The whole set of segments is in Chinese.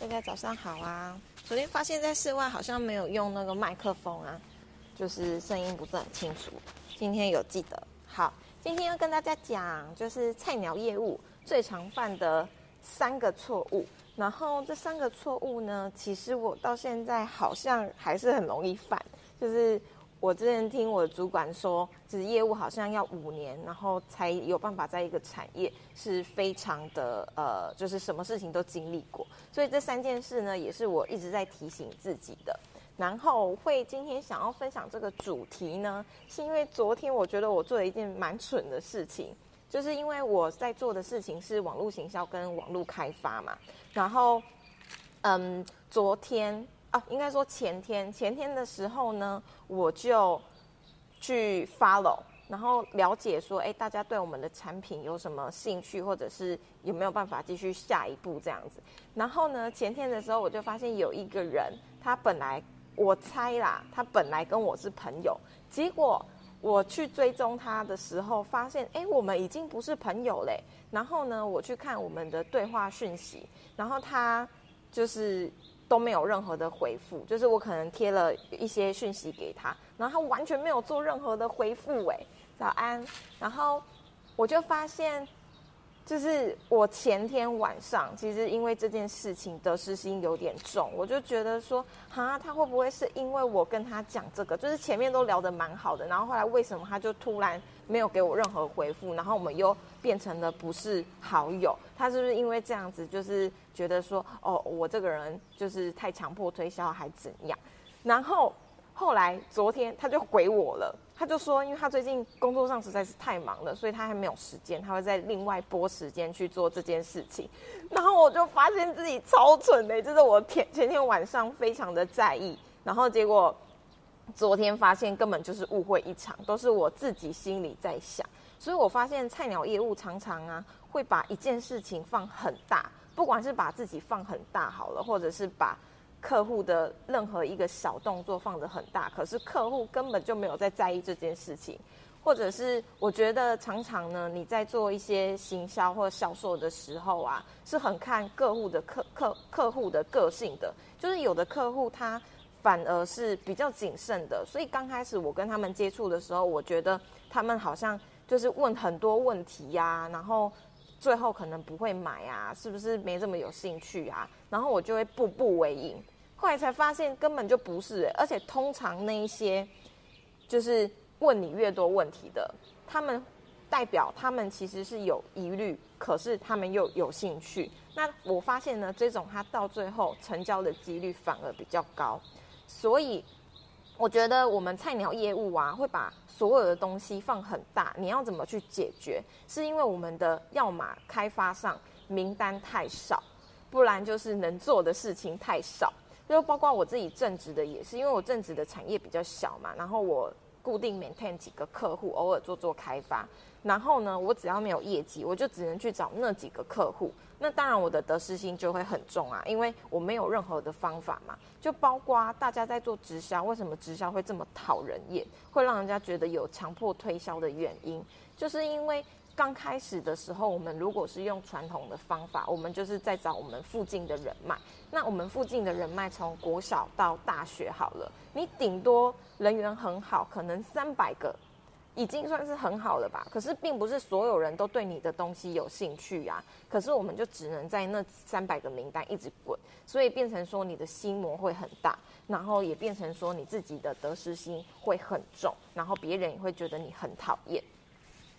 大家早上好啊！昨天发现，在室外好像没有用那个麦克风啊，就是声音不是很清楚。今天有记得。好，今天要跟大家讲，就是菜鸟业务最常犯的三个错误。然后这三个错误呢，其实我到现在好像还是很容易犯，就是。我之前听我的主管说，就是业务好像要五年，然后才有办法在一个产业是非常的呃，就是什么事情都经历过。所以这三件事呢，也是我一直在提醒自己的。然后会今天想要分享这个主题呢，是因为昨天我觉得我做了一件蛮蠢的事情，就是因为我在做的事情是网络行销跟网络开发嘛。然后，嗯，昨天。啊，应该说前天，前天的时候呢，我就去 follow，然后了解说，哎，大家对我们的产品有什么兴趣，或者是有没有办法继续下一步这样子。然后呢，前天的时候我就发现有一个人，他本来我猜啦，他本来跟我是朋友，结果我去追踪他的时候，发现，哎，我们已经不是朋友嘞。然后呢，我去看我们的对话讯息，然后他就是。都没有任何的回复，就是我可能贴了一些讯息给他，然后他完全没有做任何的回复。哎，早安。然后我就发现，就是我前天晚上其实因为这件事情得失心有点重，我就觉得说，哈，他会不会是因为我跟他讲这个，就是前面都聊得蛮好的，然后后来为什么他就突然没有给我任何回复，然后我们又变成了不是好友？他是不是因为这样子，就是觉得说，哦，我这个人就是太强迫推销还怎样？然后后来昨天他就回我了，他就说，因为他最近工作上实在是太忙了，所以他还没有时间，他会在另外拨时间去做这件事情。然后我就发现自己超蠢的，就是我前前天晚上非常的在意，然后结果昨天发现根本就是误会一场，都是我自己心里在想。所以我发现菜鸟业务常常啊。会把一件事情放很大，不管是把自己放很大好了，或者是把客户的任何一个小动作放得很大，可是客户根本就没有在在意这件事情，或者是我觉得常常呢，你在做一些行销或销售的时候啊，是很看客户的客客客户的个性的，就是有的客户他反而是比较谨慎的，所以刚开始我跟他们接触的时候，我觉得他们好像就是问很多问题呀，然后。最后可能不会买啊，是不是没这么有兴趣啊？然后我就会步步为营。后来才发现根本就不是，而且通常那一些就是问你越多问题的，他们代表他们其实是有疑虑，可是他们又有兴趣。那我发现呢，这种他到最后成交的几率反而比较高，所以。我觉得我们菜鸟业务啊，会把所有的东西放很大。你要怎么去解决？是因为我们的要码开发上名单太少，不然就是能做的事情太少。就包括我自己正职的也是，因为我正职的产业比较小嘛，然后我固定 maintain 几个客户，偶尔做做开发。然后呢，我只要没有业绩，我就只能去找那几个客户。那当然，我的得失心就会很重啊，因为我没有任何的方法嘛。就包括大家在做直销，为什么直销会这么讨人厌，会让人家觉得有强迫推销的原因，就是因为刚开始的时候，我们如果是用传统的方法，我们就是在找我们附近的人脉。那我们附近的人脉，从国小到大学好了，你顶多人缘很好，可能三百个。已经算是很好了吧？可是并不是所有人都对你的东西有兴趣啊。可是我们就只能在那三百个名单一直滚，所以变成说你的心魔会很大，然后也变成说你自己的得失心会很重，然后别人也会觉得你很讨厌。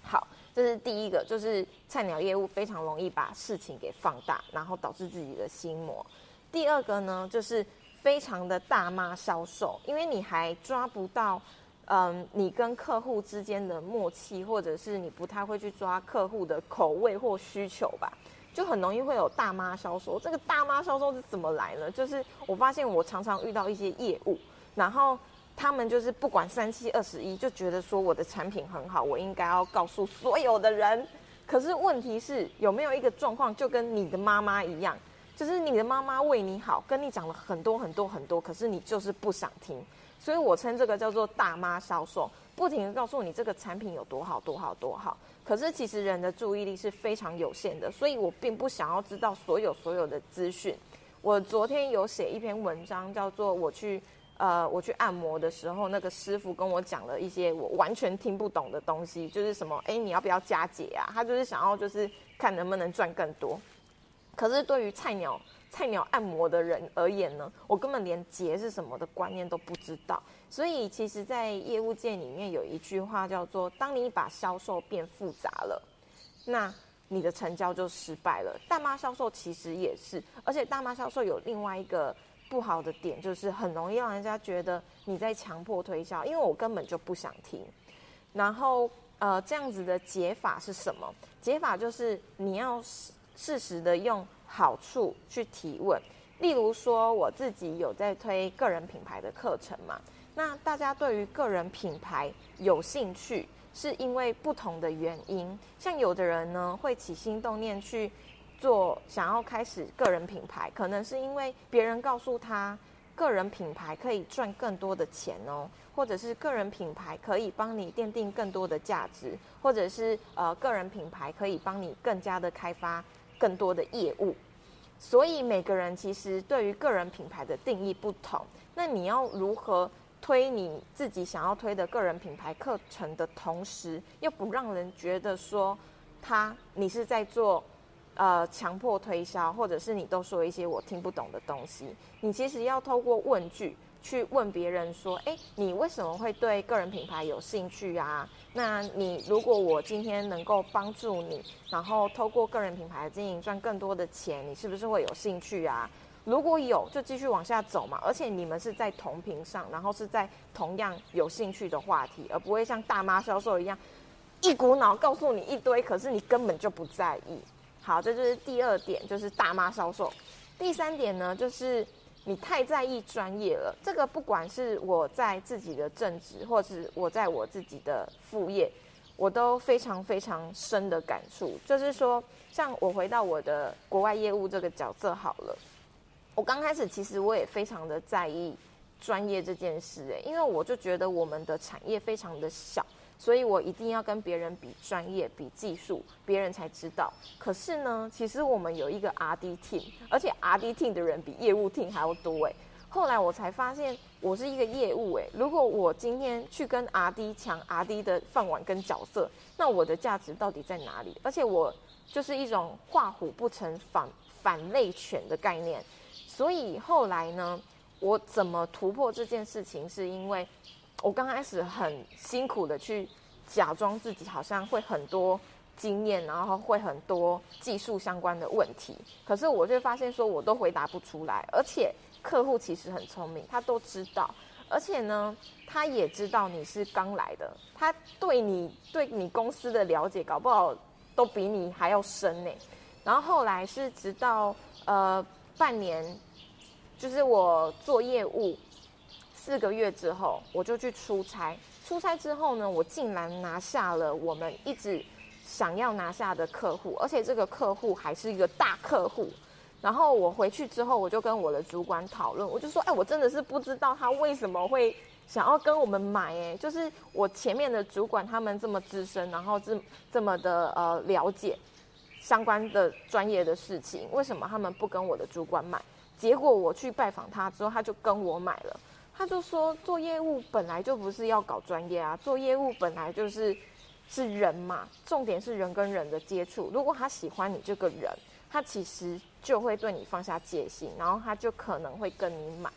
好，这是第一个，就是菜鸟业务非常容易把事情给放大，然后导致自己的心魔。第二个呢，就是非常的大妈销售，因为你还抓不到。嗯，你跟客户之间的默契，或者是你不太会去抓客户的口味或需求吧，就很容易会有大妈销售。这个大妈销售是怎么来呢？就是我发现我常常遇到一些业务，然后他们就是不管三七二十一，就觉得说我的产品很好，我应该要告诉所有的人。可是问题是有没有一个状况，就跟你的妈妈一样，就是你的妈妈为你好，跟你讲了很多很多很多，可是你就是不想听。所以我称这个叫做大妈销售，不停的告诉你这个产品有多好多好多好。可是其实人的注意力是非常有限的，所以我并不想要知道所有所有的资讯。我昨天有写一篇文章，叫做我去呃我去按摩的时候，那个师傅跟我讲了一些我完全听不懂的东西，就是什么哎你要不要加解啊？他就是想要就是看能不能赚更多。可是对于菜鸟菜鸟按摩的人而言呢，我根本连结是什么的观念都不知道。所以其实，在业务界里面有一句话叫做：当你把销售变复杂了，那你的成交就失败了。大妈销售其实也是，而且大妈销售有另外一个不好的点，就是很容易让人家觉得你在强迫推销，因为我根本就不想听。然后，呃，这样子的解法是什么？解法就是你要适时的用好处去提问。例如说，我自己有在推个人品牌的课程嘛，那大家对于个人品牌有兴趣。是因为不同的原因，像有的人呢会起心动念去做，想要开始个人品牌，可能是因为别人告诉他，个人品牌可以赚更多的钱哦，或者是个人品牌可以帮你奠定更多的价值，或者是呃个人品牌可以帮你更加的开发更多的业务，所以每个人其实对于个人品牌的定义不同，那你要如何？推你自己想要推的个人品牌课程的同时，又不让人觉得说他你是在做呃强迫推销，或者是你都说一些我听不懂的东西。你其实要透过问句去问别人说：“哎，你为什么会对个人品牌有兴趣啊？那你如果我今天能够帮助你，然后透过个人品牌的经营赚更多的钱，你是不是会有兴趣啊？”如果有，就继续往下走嘛。而且你们是在同频上，然后是在同样有兴趣的话题，而不会像大妈销售一样，一股脑告诉你一堆，可是你根本就不在意。好，这就是第二点，就是大妈销售。第三点呢，就是你太在意专业了。这个不管是我在自己的正职，或是我在我自己的副业，我都非常非常深的感触。就是说，像我回到我的国外业务这个角色好了。我刚开始其实我也非常的在意专业这件事，诶，因为我就觉得我们的产业非常的小，所以我一定要跟别人比专业、比技术，别人才知道。可是呢，其实我们有一个 R D team，而且 R D team 的人比业务 team 还要多，诶。后来我才发现，我是一个业务，诶，如果我今天去跟 R D 抢 R D 的饭碗跟角色，那我的价值到底在哪里？而且我就是一种画虎不成反反类犬的概念。所以后来呢，我怎么突破这件事情？是因为我刚开始很辛苦的去假装自己好像会很多经验，然后会很多技术相关的问题。可是我就发现说，我都回答不出来。而且客户其实很聪明，他都知道，而且呢，他也知道你是刚来的，他对你对你公司的了解，搞不好都比你还要深呢。然后后来是直到呃半年。就是我做业务四个月之后，我就去出差。出差之后呢，我竟然拿下了我们一直想要拿下的客户，而且这个客户还是一个大客户。然后我回去之后，我就跟我的主管讨论，我就说：“哎，我真的是不知道他为什么会想要跟我们买。哎，就是我前面的主管他们这么资深，然后这这么的呃了解相关的专业的事情，为什么他们不跟我的主管买？”结果我去拜访他之后，他就跟我买了。他就说，做业务本来就不是要搞专业啊，做业务本来就是是人嘛，重点是人跟人的接触。如果他喜欢你这个人，他其实就会对你放下戒心，然后他就可能会跟你买，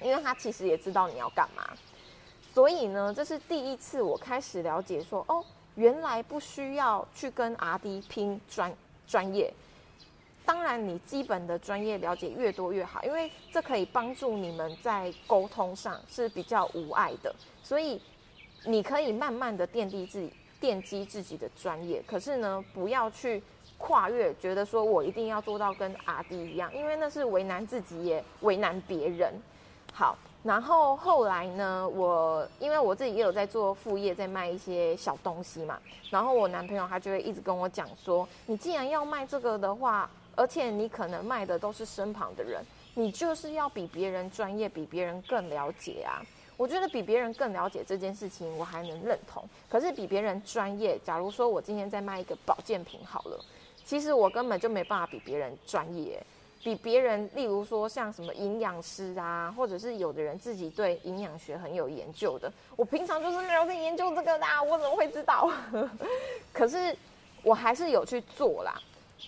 因为他其实也知道你要干嘛。所以呢，这是第一次我开始了解说，哦，原来不需要去跟阿迪拼专专业。当然，你基本的专业了解越多越好，因为这可以帮助你们在沟通上是比较无碍的。所以，你可以慢慢的奠定自己、奠基自己的专业。可是呢，不要去跨越，觉得说我一定要做到跟阿弟一样，因为那是为难自己也为难别人。好，然后后来呢，我因为我自己也有在做副业，在卖一些小东西嘛。然后我男朋友他就会一直跟我讲说，你既然要卖这个的话。而且你可能卖的都是身旁的人，你就是要比别人专业，比别人更了解啊！我觉得比别人更了解这件事情，我还能认同。可是比别人专业，假如说我今天在卖一个保健品好了，其实我根本就没办法比别人专业。比别人，例如说像什么营养师啊，或者是有的人自己对营养学很有研究的，我平常就是没有在研究这个的，我怎么会知道？可是我还是有去做啦。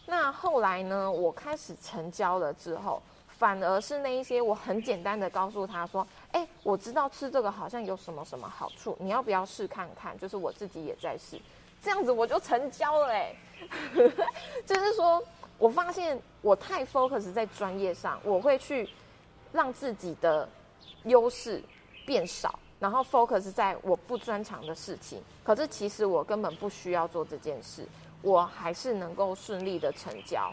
那后来呢，我开始成交了之后，反而是那一些我很简单的告诉他说：“哎，我知道吃这个好像有什么什么好处，你要不要试看看？”就是我自己也在试，这样子我就成交了哎，就是说。我发现我太 focus 在专业上，我会去让自己的优势变少，然后 focus 在我不专长的事情。可是其实我根本不需要做这件事，我还是能够顺利的成交。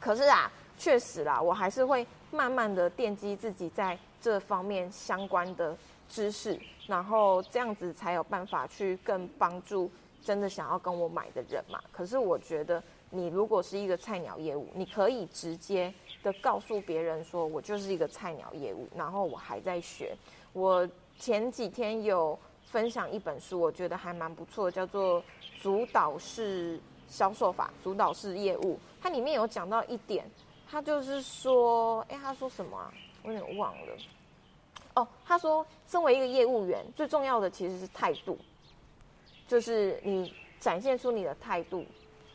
可是啊，确实啦，我还是会慢慢的奠基自己在这方面相关的知识，然后这样子才有办法去更帮助真的想要跟我买的人嘛。可是我觉得。你如果是一个菜鸟业务，你可以直接的告诉别人说，我就是一个菜鸟业务，然后我还在学。我前几天有分享一本书，我觉得还蛮不错，叫做《主导式销售法》，主导式业务。它里面有讲到一点，他就是说，哎，他说什么啊？我有点忘了。哦，他说，身为一个业务员，最重要的其实是态度，就是你展现出你的态度。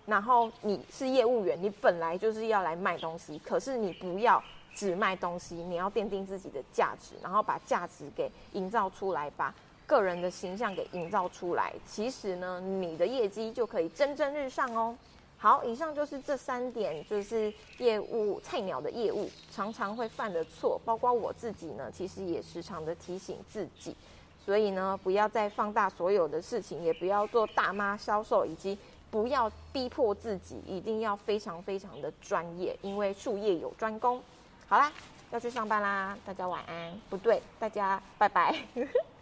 然后你是业务员，你本来就是要来卖东西，可是你不要只卖东西，你要奠定自己的价值，然后把价值给营造出来，把个人的形象给营造出来。其实呢，你的业绩就可以蒸蒸日上哦。好，以上就是这三点，就是业务菜鸟的业务常常会犯的错，包括我自己呢，其实也时常的提醒自己。所以呢，不要再放大所有的事情，也不要做大妈销售，以及。不要逼迫自己，一定要非常非常的专业，因为术业有专攻。好啦，要去上班啦，大家晚安。不对，大家拜拜。